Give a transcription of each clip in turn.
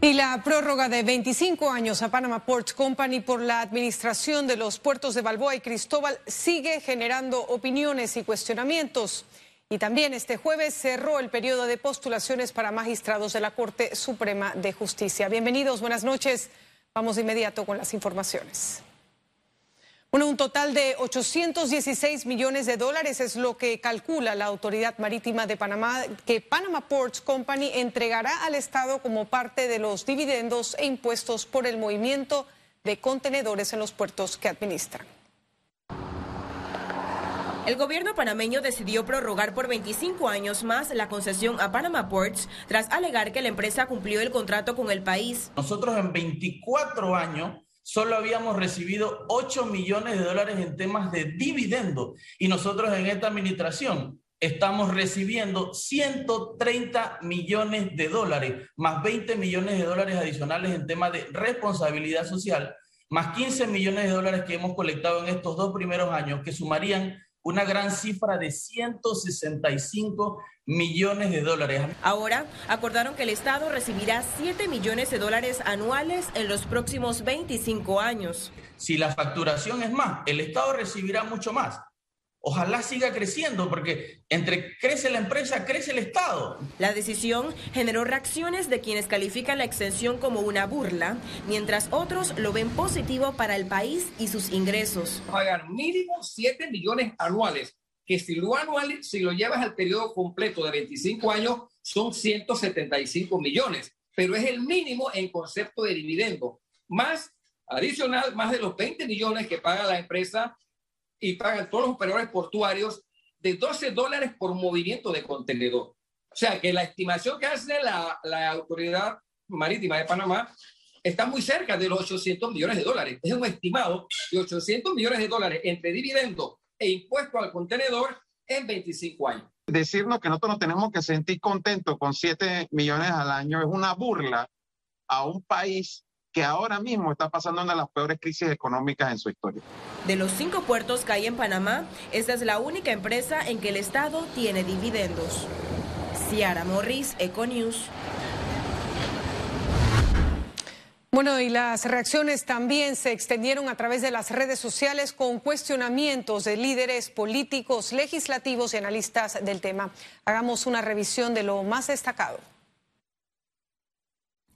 Y la prórroga de 25 años a Panama Ports Company por la administración de los puertos de Balboa y Cristóbal sigue generando opiniones y cuestionamientos. Y también este jueves cerró el periodo de postulaciones para magistrados de la Corte Suprema de Justicia. Bienvenidos, buenas noches. Vamos de inmediato con las informaciones. Bueno, un total de 816 millones de dólares es lo que calcula la Autoridad Marítima de Panamá que Panama Ports Company entregará al Estado como parte de los dividendos e impuestos por el movimiento de contenedores en los puertos que administran. El gobierno panameño decidió prorrogar por 25 años más la concesión a Panama Ports tras alegar que la empresa cumplió el contrato con el país. Nosotros en 24 años solo habíamos recibido 8 millones de dólares en temas de dividendo. Y nosotros en esta administración estamos recibiendo 130 millones de dólares, más 20 millones de dólares adicionales en temas de responsabilidad social, más 15 millones de dólares que hemos colectado en estos dos primeros años, que sumarían una gran cifra de 165 millones de dólares. Ahora acordaron que el Estado recibirá 7 millones de dólares anuales en los próximos 25 años. Si la facturación es más, el Estado recibirá mucho más. Ojalá siga creciendo porque entre crece la empresa, crece el Estado. La decisión generó reacciones de quienes califican la extensión como una burla, mientras otros lo ven positivo para el país y sus ingresos. Pagar mínimo 7 millones anuales, que si lo anual, si lo llevas al periodo completo de 25 años, son 175 millones, pero es el mínimo en concepto de dividendo, más adicional, más de los 20 millones que paga la empresa y pagan todos los operadores portuarios de 12 dólares por movimiento de contenedor. O sea que la estimación que hace la, la Autoridad Marítima de Panamá está muy cerca de los 800 millones de dólares. Es un estimado de 800 millones de dólares entre dividendo e impuesto al contenedor en 25 años. Decirnos que nosotros nos tenemos que sentir contentos con 7 millones al año es una burla a un país que ahora mismo está pasando una de las peores crisis económicas en su historia. De los cinco puertos que hay en Panamá, esta es la única empresa en que el Estado tiene dividendos. Ciara Morris, Econews. Bueno, y las reacciones también se extendieron a través de las redes sociales con cuestionamientos de líderes políticos, legislativos y analistas del tema. Hagamos una revisión de lo más destacado.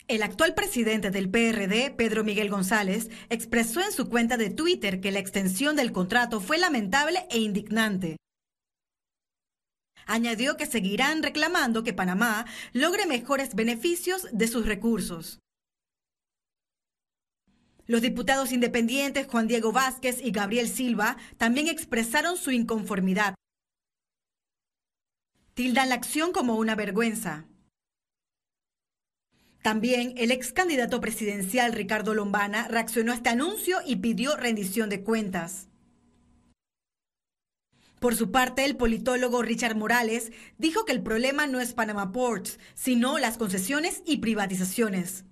El actual presidente del PRD, Pedro Miguel González, expresó en su cuenta de Twitter que la extensión del contrato fue lamentable e indignante. Añadió que seguirán reclamando que Panamá logre mejores beneficios de sus recursos. Los diputados independientes Juan Diego Vázquez y Gabriel Silva también expresaron su inconformidad. Tildan la acción como una vergüenza. También el ex candidato presidencial Ricardo Lombana reaccionó a este anuncio y pidió rendición de cuentas. Por su parte, el politólogo Richard Morales dijo que el problema no es Panama Ports, sino las concesiones y privatizaciones.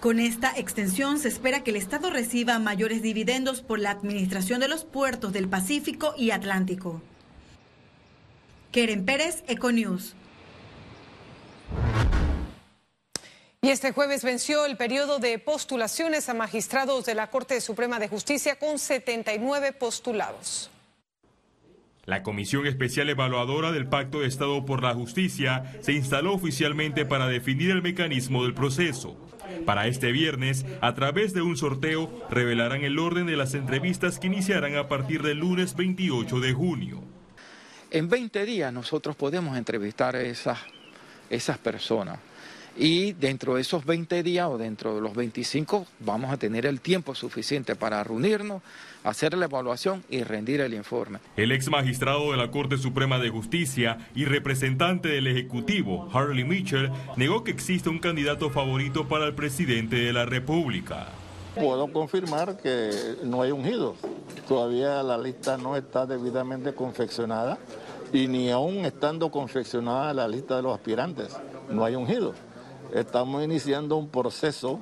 Con esta extensión se espera que el Estado reciba mayores dividendos por la administración de los puertos del Pacífico y Atlántico. Keren Pérez, Econews. Y este jueves venció el periodo de postulaciones a magistrados de la Corte Suprema de Justicia con 79 postulados. La Comisión Especial Evaluadora del Pacto de Estado por la Justicia se instaló oficialmente para definir el mecanismo del proceso. Para este viernes, a través de un sorteo, revelarán el orden de las entrevistas que iniciarán a partir del lunes 28 de junio. En 20 días nosotros podemos entrevistar a esas, esas personas y dentro de esos 20 días o dentro de los 25 vamos a tener el tiempo suficiente para reunirnos, hacer la evaluación y rendir el informe. El ex magistrado de la Corte Suprema de Justicia y representante del Ejecutivo, Harley Mitchell, negó que existe un candidato favorito para el presidente de la República. Puedo confirmar que no hay ungido. Todavía la lista no está debidamente confeccionada y ni aún estando confeccionada la lista de los aspirantes, no hay ungido estamos iniciando un proceso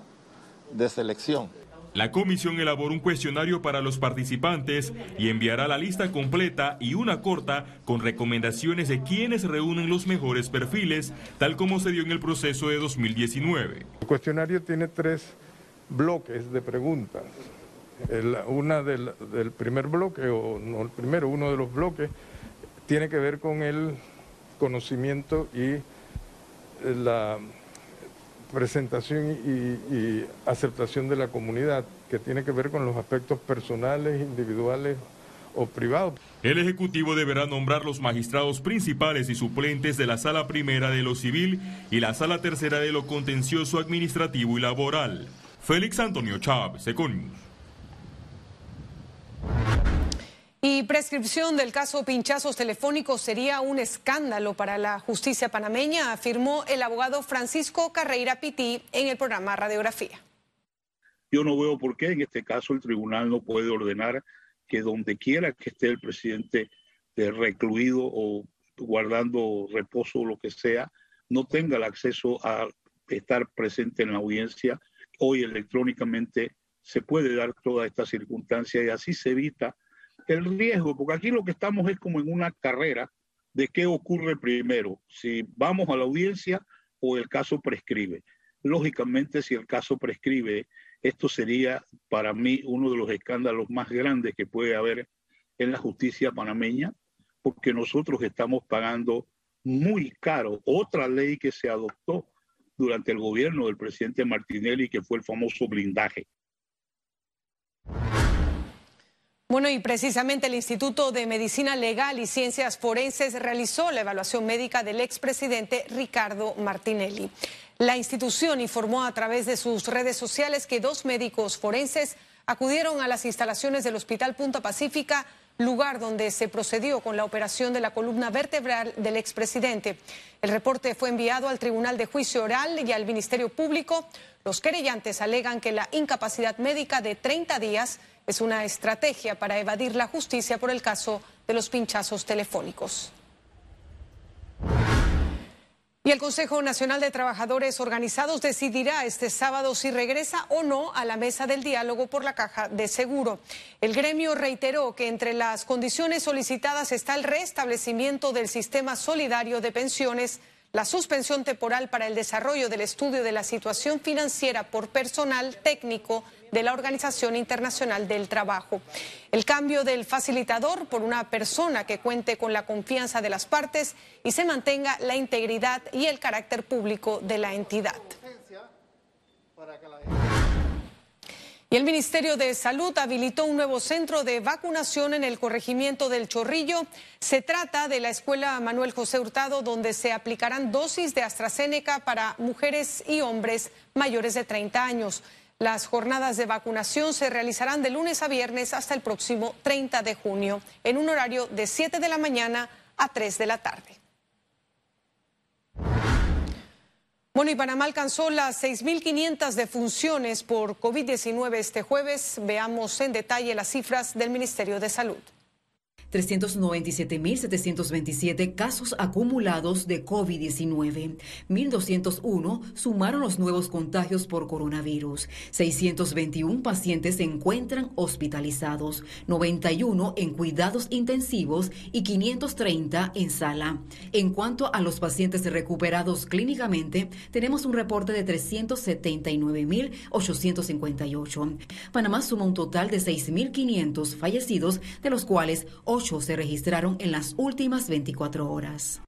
de selección. La comisión elaboró un cuestionario para los participantes y enviará la lista completa y una corta con recomendaciones de quienes reúnen los mejores perfiles, tal como se dio en el proceso de 2019. El cuestionario tiene tres bloques de preguntas. una del, del primer bloque, o no el primero, uno de los bloques, tiene que ver con el conocimiento y la presentación y, aceptación de la comunidad, que tiene que ver con los aspectos personales, individuales o privados. El Ejecutivo deberá nombrar los magistrados principales y suplentes de la Sala Primera de lo Civil y la Sala Tercera de lo Contencioso Administrativo y Laboral. Félix Antonio Chávez, Econius. Y prescripción del caso pinchazos telefónicos sería un escándalo para la justicia panameña, afirmó el abogado Francisco Carreira Pití en el programa Radiografía. Yo no veo por qué en este caso el tribunal no puede ordenar que donde quiera que esté el presidente recluido o guardando reposo o lo que sea, no tenga el acceso a estar presente en la audiencia. Hoy electrónicamente se puede dar toda esta circunstancia y así se evita el riesgo, porque aquí lo que estamos es como en una carrera de qué ocurre primero, si vamos a la audiencia o el caso prescribe. Lógicamente, si el caso prescribe, esto sería para mí uno de los escándalos más grandes que puede haber en la justicia panameña, porque nosotros estamos pagando muy caro otra ley que se adoptó durante el gobierno del presidente Martinelli, que fue el famoso blindaje. Bueno, y precisamente el Instituto de Medicina Legal y Ciencias Forenses realizó la evaluación médica del expresidente Ricardo Martinelli. La institución informó a través de sus redes sociales que dos médicos forenses acudieron a las instalaciones del Hospital Punta Pacífica lugar donde se procedió con la operación de la columna vertebral del expresidente. El reporte fue enviado al Tribunal de Juicio Oral y al Ministerio Público. Los querellantes alegan que la incapacidad médica de 30 días es una estrategia para evadir la justicia por el caso de los pinchazos telefónicos. Y el Consejo Nacional de Trabajadores Organizados decidirá este sábado si regresa o no a la mesa del diálogo por la caja de seguro. El gremio reiteró que entre las condiciones solicitadas está el restablecimiento del sistema solidario de pensiones la suspensión temporal para el desarrollo del estudio de la situación financiera por personal técnico de la Organización Internacional del Trabajo. El cambio del facilitador por una persona que cuente con la confianza de las partes y se mantenga la integridad y el carácter público de la entidad. Y el Ministerio de Salud habilitó un nuevo centro de vacunación en el corregimiento del Chorrillo. Se trata de la Escuela Manuel José Hurtado, donde se aplicarán dosis de AstraZeneca para mujeres y hombres mayores de 30 años. Las jornadas de vacunación se realizarán de lunes a viernes hasta el próximo 30 de junio, en un horario de 7 de la mañana a 3 de la tarde. Bueno, y Panamá alcanzó las 6.500 defunciones por COVID-19 este jueves. Veamos en detalle las cifras del Ministerio de Salud. 397.727 casos acumulados de COVID-19. 1.201 sumaron los nuevos contagios por coronavirus. 621 pacientes se encuentran hospitalizados, 91 en cuidados intensivos y 530 en sala. En cuanto a los pacientes recuperados clínicamente, tenemos un reporte de 379.858. Panamá suma un total de 6.500 fallecidos, de los cuales se registraron en las últimas 24 horas.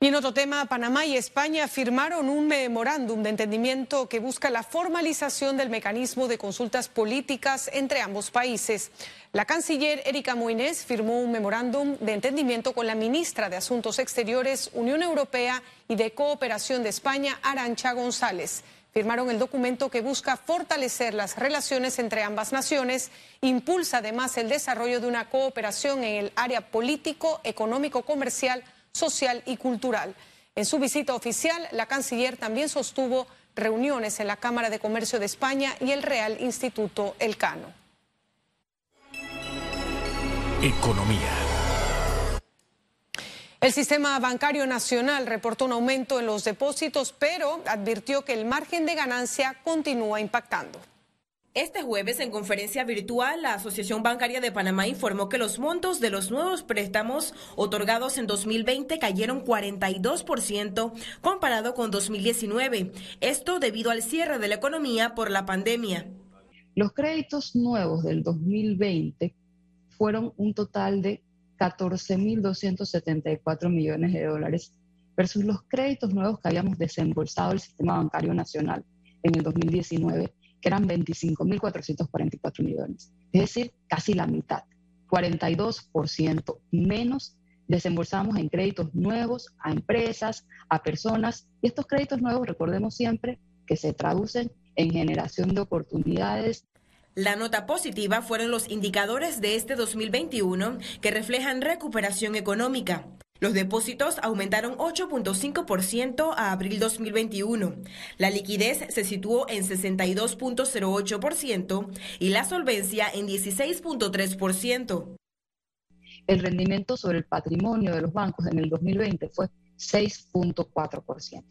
Y en otro tema, Panamá y España firmaron un memorándum de entendimiento que busca la formalización del mecanismo de consultas políticas entre ambos países. La canciller Erika Moines firmó un memorándum de entendimiento con la ministra de Asuntos Exteriores, Unión Europea y de Cooperación de España, Arancha González firmaron el documento que busca fortalecer las relaciones entre ambas naciones, impulsa además el desarrollo de una cooperación en el área político, económico, comercial, social y cultural. En su visita oficial, la canciller también sostuvo reuniones en la Cámara de Comercio de España y el Real Instituto Elcano. Economía. El sistema bancario nacional reportó un aumento en los depósitos, pero advirtió que el margen de ganancia continúa impactando. Este jueves, en conferencia virtual, la Asociación Bancaria de Panamá informó que los montos de los nuevos préstamos otorgados en 2020 cayeron 42% comparado con 2019. Esto debido al cierre de la economía por la pandemia. Los créditos nuevos del 2020 fueron un total de 14.274 millones de dólares versus los créditos nuevos que habíamos desembolsado el sistema bancario nacional en el 2019 que eran 25.444 millones. Es decir, casi la mitad, 42% menos desembolsamos en créditos nuevos a empresas, a personas. Y estos créditos nuevos, recordemos siempre, que se traducen en generación de oportunidades. La nota positiva fueron los indicadores de este 2021 que reflejan recuperación económica. Los depósitos aumentaron 8.5% a abril 2021. La liquidez se situó en 62.08% y la solvencia en 16.3%. El rendimiento sobre el patrimonio de los bancos en el 2020 fue 6.4%.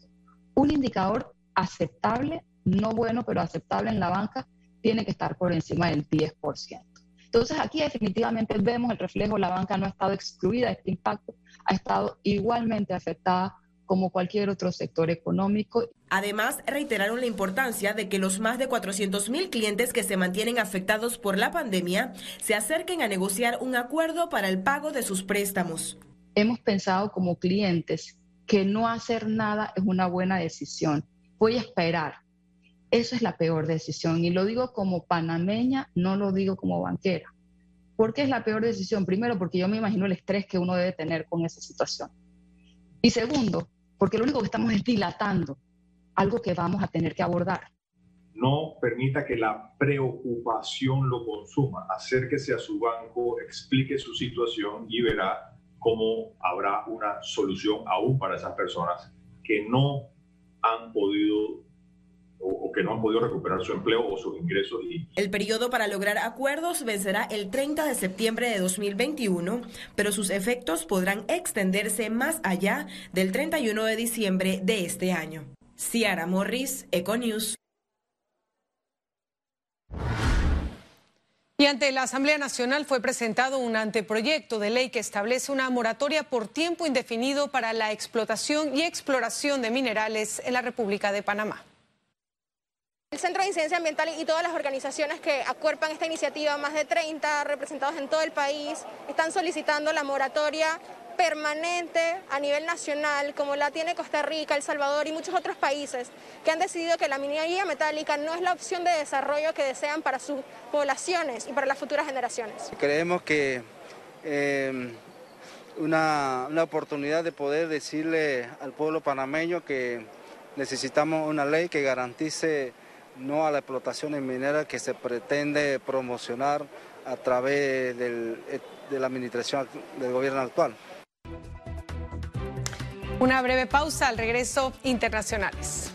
Un indicador aceptable, no bueno, pero aceptable en la banca, tiene que estar por encima del 10%. Entonces aquí definitivamente vemos el reflejo, la banca no ha estado excluida de este impacto, ha estado igualmente afectada como cualquier otro sector económico. Además, reiteraron la importancia de que los más de 400 mil clientes que se mantienen afectados por la pandemia se acerquen a negociar un acuerdo para el pago de sus préstamos. Hemos pensado como clientes que no hacer nada es una buena decisión. Voy a esperar, eso es la peor decisión. Y lo digo como panameña, no lo digo como banquera. ¿Por qué es la peor decisión? Primero, porque yo me imagino el estrés que uno debe tener con esa situación. Y segundo, porque lo único que estamos es dilatando algo que vamos a tener que abordar. No permita que la preocupación lo consuma. Acérquese a su banco, explique su situación y verá cómo habrá una solución aún para esas personas que no han podido que no han podido recuperar su empleo o sus ingresos. El periodo para lograr acuerdos vencerá el 30 de septiembre de 2021, pero sus efectos podrán extenderse más allá del 31 de diciembre de este año. Ciara Morris, Econews. Y ante la Asamblea Nacional fue presentado un anteproyecto de ley que establece una moratoria por tiempo indefinido para la explotación y exploración de minerales en la República de Panamá. El Centro de Incidencia Ambiental y todas las organizaciones que acuerpan esta iniciativa, más de 30 representados en todo el país, están solicitando la moratoria permanente a nivel nacional, como la tiene Costa Rica, El Salvador y muchos otros países, que han decidido que la minería metálica no es la opción de desarrollo que desean para sus poblaciones y para las futuras generaciones. Creemos que eh, una, una oportunidad de poder decirle al pueblo panameño que necesitamos una ley que garantice no a la explotación minera que se pretende promocionar a través de la administración del gobierno actual. Una breve pausa al regreso internacionales.